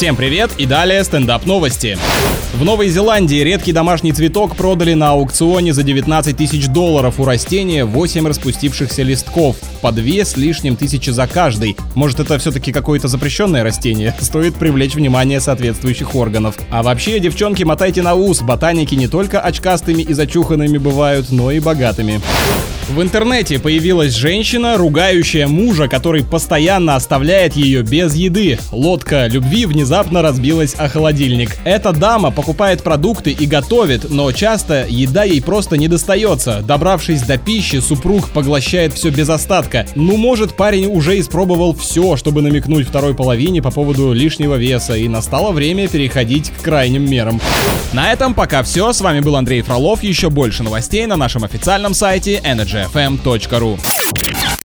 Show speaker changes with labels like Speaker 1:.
Speaker 1: Всем привет и далее стендап новости. В Новой Зеландии редкий домашний цветок продали на аукционе за 19 тысяч долларов. У растения 8 распустившихся листков, по 2 с лишним тысячи за каждый. Может это все-таки какое-то запрещенное растение? Стоит привлечь внимание соответствующих органов. А вообще, девчонки, мотайте на ус, ботаники не только очкастыми и зачуханными бывают, но и богатыми. В интернете появилась женщина, ругающая мужа, который постоянно оставляет ее без еды. Лодка любви внезапно разбилась о холодильник. Эта дама покупает продукты и готовит, но часто еда ей просто не достается. Добравшись до пищи, супруг поглощает все без остатка. Ну, может, парень уже испробовал все, чтобы намекнуть второй половине по поводу лишнего веса, и настало время переходить к крайним мерам. На этом пока все. С вами был Андрей Фролов. Еще больше новостей на нашем официальном сайте Energy energyfm.ru